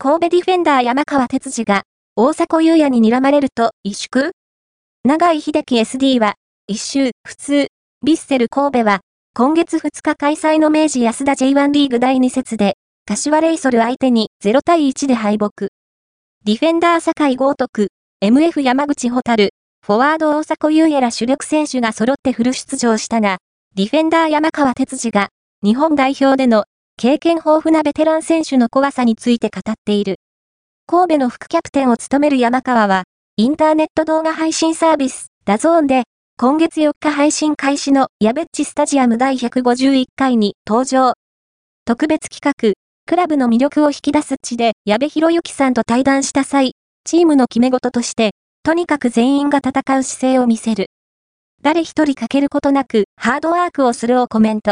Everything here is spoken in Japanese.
神戸ディフェンダー山川哲司が、大迫優也に睨まれると、萎縮？長井秀樹 SD は、一周、普通、ヴィッセル神戸は、今月2日開催の明治安田 J1 リーグ第2節で、柏レイソル相手に0対1で敗北。ディフェンダー坂井豪徳、MF 山口蛍、フォワード大迫優也ら主力選手が揃ってフル出場したが、ディフェンダー山川哲司が、日本代表での経験豊富なベテラン選手の怖さについて語っている。神戸の副キャプテンを務める山川は、インターネット動画配信サービス、ダゾーンで、今月4日配信開始のやべっちスタジアム第151回に登場。特別企画、クラブの魅力を引き出す地で矢部浩之さんと対談した際、チームの決め事として、とにかく全員が戦う姿勢を見せる。誰一人欠けることなくハードワークをするをコメント。